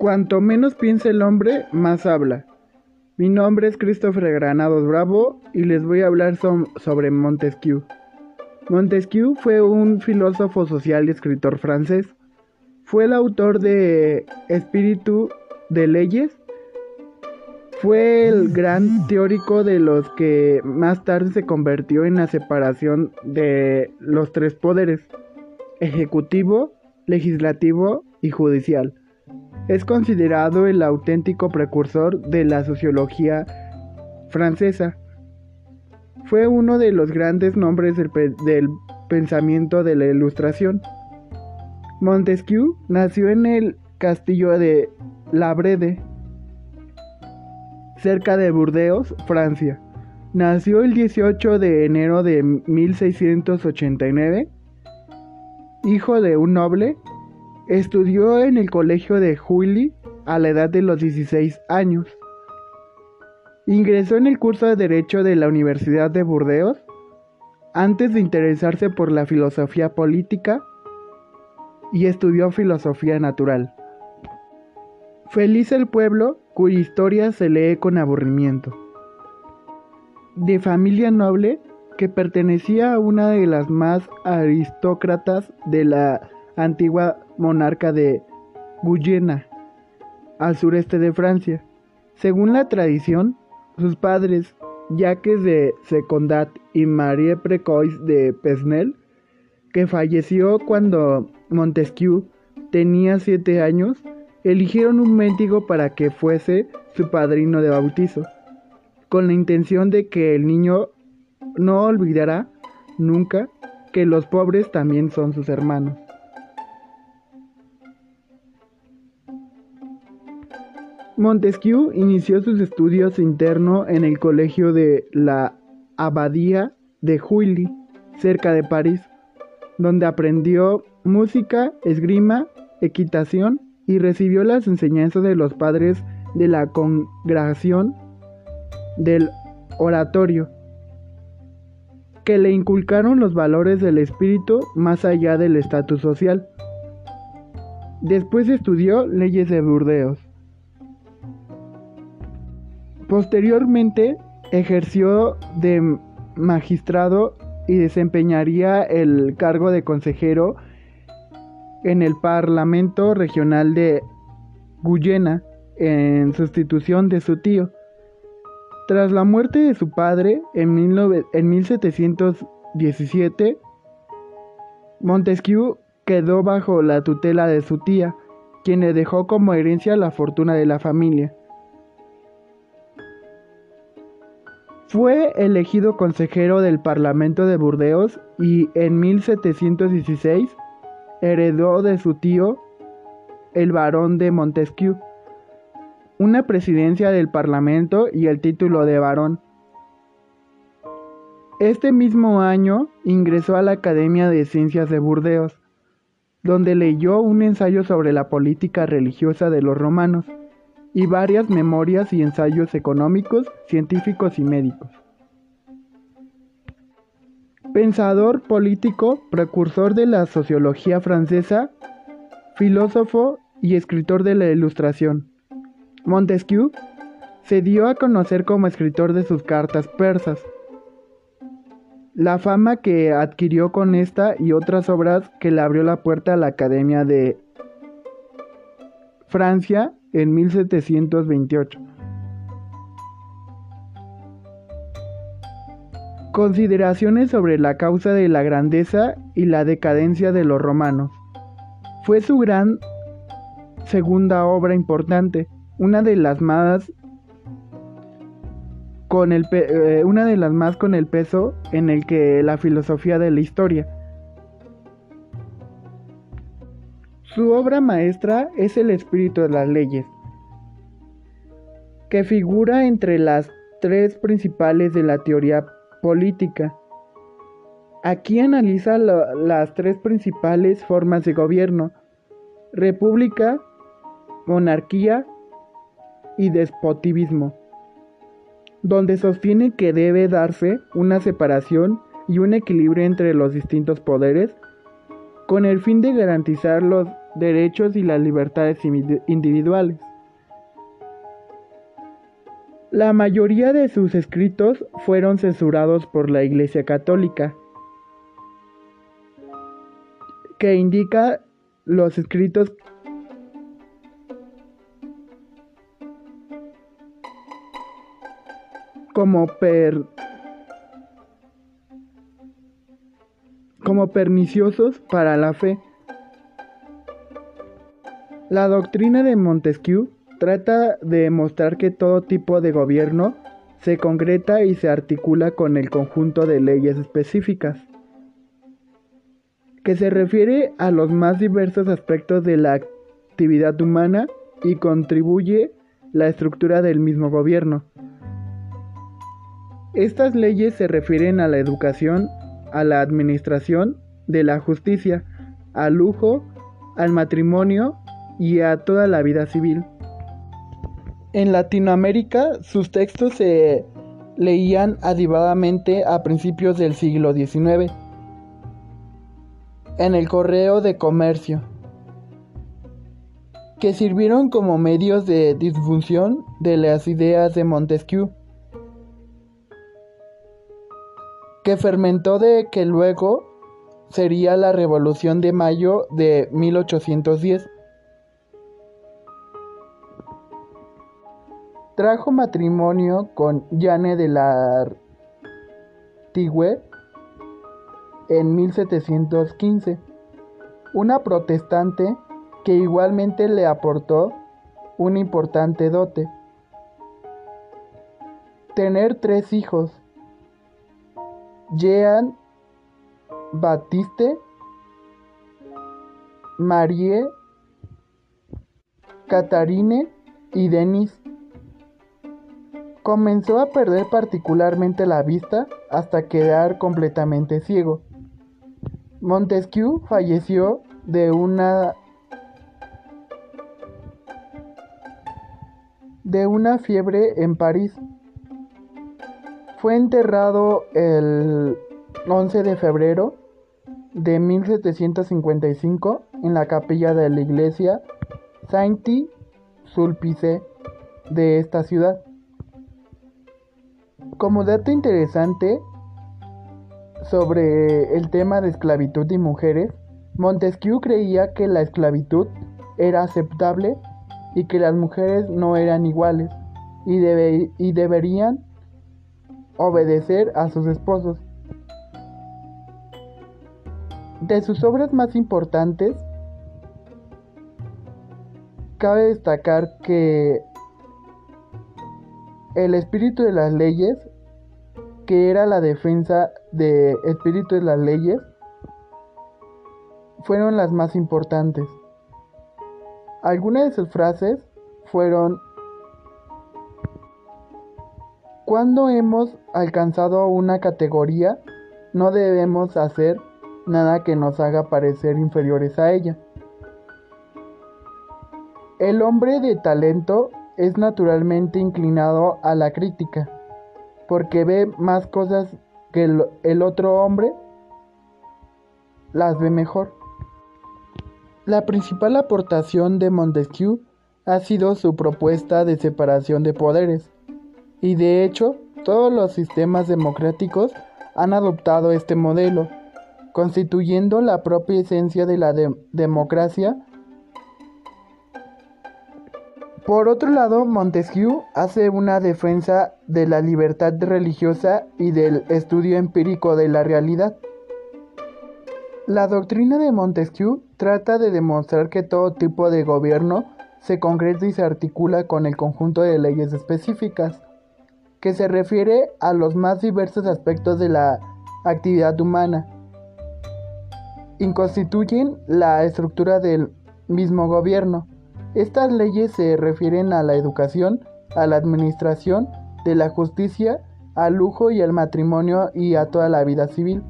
Cuanto menos piensa el hombre, más habla. Mi nombre es Christopher Granados Bravo y les voy a hablar sobre Montesquieu. Montesquieu fue un filósofo social y escritor francés. Fue el autor de Espíritu de Leyes. Fue el gran teórico de los que más tarde se convirtió en la separación de los tres poderes, ejecutivo, legislativo y judicial. Es considerado el auténtico precursor de la sociología francesa. Fue uno de los grandes nombres del, pensamiento de la Ilustración. Montesquieu nació en el castillo de La Brede, cerca de Burdeos, Francia. Nació el 18 de enero de 1689, hijo de un noble Estudió en el colegio de Juilly a la edad de los 16 años. Ingresó en el curso de Derecho de la Universidad de Burdeos antes de interesarse por la filosofía política y estudió filosofía natural. Feliz el pueblo cuya historia se lee con aburrimiento. De familia noble que pertenecía a una de las más aristócratas de la antigua monarca de Guyena, al sureste de Francia. Según la tradición, sus padres, Jacques de Secondat y Marie Precois de Pesnel, que falleció cuando Montesquieu tenía siete años, eligieron un mendigo para que fuese su padrino de bautizo, con la intención de que el niño no olvidara nunca que los pobres también son sus hermanos. Montesquieu inició sus estudios internos en el colegio de la Abadía de Juilly, cerca de París, donde aprendió música, esgrima, equitación y recibió las enseñanzas de los padres de la congregación del oratorio, que le inculcaron los valores del espíritu más allá del estatus social. Después estudió leyes de Burdeos. Posteriormente ejerció de magistrado y desempeñaría el cargo de consejero en el Parlamento Regional de Guyena en sustitución de su tío. Tras la muerte de su padre en, 1717, Montesquieu quedó bajo la tutela de su tía, quien le dejó como herencia la fortuna de la familia. Fue elegido consejero del Parlamento de Burdeos y en 1716 heredó de su tío, el barón de Montesquieu, una presidencia del Parlamento y el título de barón. Este mismo año ingresó a la Academia de Ciencias de Burdeos, donde leyó un ensayo sobre la política religiosa de los romanos y varias memorias y ensayos económicos, científicos y médicos. Pensador político, precursor de la sociología francesa, filósofo y escritor de la Ilustración. Montesquieu se dio a conocer como escritor de sus cartas persas. La fama que adquirió con esta y otras obras que le abrió la puerta a la Academia de Francia en 1728. Consideraciones sobre la causa de la grandeza y la decadencia de los romanos. Fue su gran segunda obra importante, una de las más con el eh, una de las más con el peso en el que la filosofía de la historia Su obra maestra es El espíritu de las leyes, que figura entre las tres principales de la teoría política. Aquí analiza las tres principales formas de gobierno, república, monarquía y despotivismo, donde sostiene que debe darse una separación y un equilibrio entre los distintos poderes con el fin de garantizar los derechos y las libertades individuales. La mayoría de sus escritos fueron censurados por la Iglesia Católica, que indica los escritos como per como perniciosos para la fe. La doctrina de Montesquieu trata de mostrar que todo tipo de gobierno se concreta y se articula con el conjunto de leyes específicas, que se refiere a los más diversos aspectos de la actividad humana y contribuye la estructura del mismo gobierno. Estas leyes se refieren a la educación, a la administración de la justicia, al lujo, al matrimonio y a toda la vida civil. En Latinoamérica sus textos se leían adivadamente a principios del siglo XIX en el correo de comercio, que sirvieron como medios de difusión de las ideas de Montesquieu. que fermentó de que luego sería la Revolución de Mayo de 1810. Trajo matrimonio con Jane de la Artigue en 1715, una protestante que igualmente le aportó un importante dote. Tener tres hijos, Jean Baptiste, Marie, Catharine y Denis. Comenzó a perder particularmente la vista hasta quedar completamente ciego. Montesquieu falleció de una de una fiebre en París. Fue enterrado el 11 de febrero de 1755 en la capilla de la iglesia Saint-Sulpice de esta ciudad. Como dato interesante sobre el tema de esclavitud y mujeres, Montesquieu creía que la esclavitud era aceptable y que las mujeres no eran iguales y, y deberían obedecer a sus esposos. De sus obras más importantes, cabe destacar que El espíritu de las leyes, que era la defensa del espíritu de las leyes, fueron las más importantes. Algunas de sus frases fueron Cuando hemos alcanzado una categoría, no debemos hacer nada que nos haga parecer inferiores a ella. El hombre de talento es naturalmente inclinado a la crítica, porque ve más cosas que el, otro hombre las ve mejor. La principal aportación de Montesquieu ha sido su propuesta de separación de poderes y de hecho, todos los sistemas democráticos han adoptado este modelo, constituyendo la propia esencia de la democracia. Por otro lado, Montesquieu hace una defensa de la libertad religiosa y del estudio empírico de la realidad. La doctrina de Montesquieu trata de demostrar que todo tipo de gobierno se concreta y se articula con el conjunto de leyes específicas que se refiere a los más diversos aspectos de la actividad humana y constituyen la estructura del mismo gobierno. Estas leyes se refieren a la educación, a la administración de la justicia, al lujo y al matrimonio y a toda la vida civil.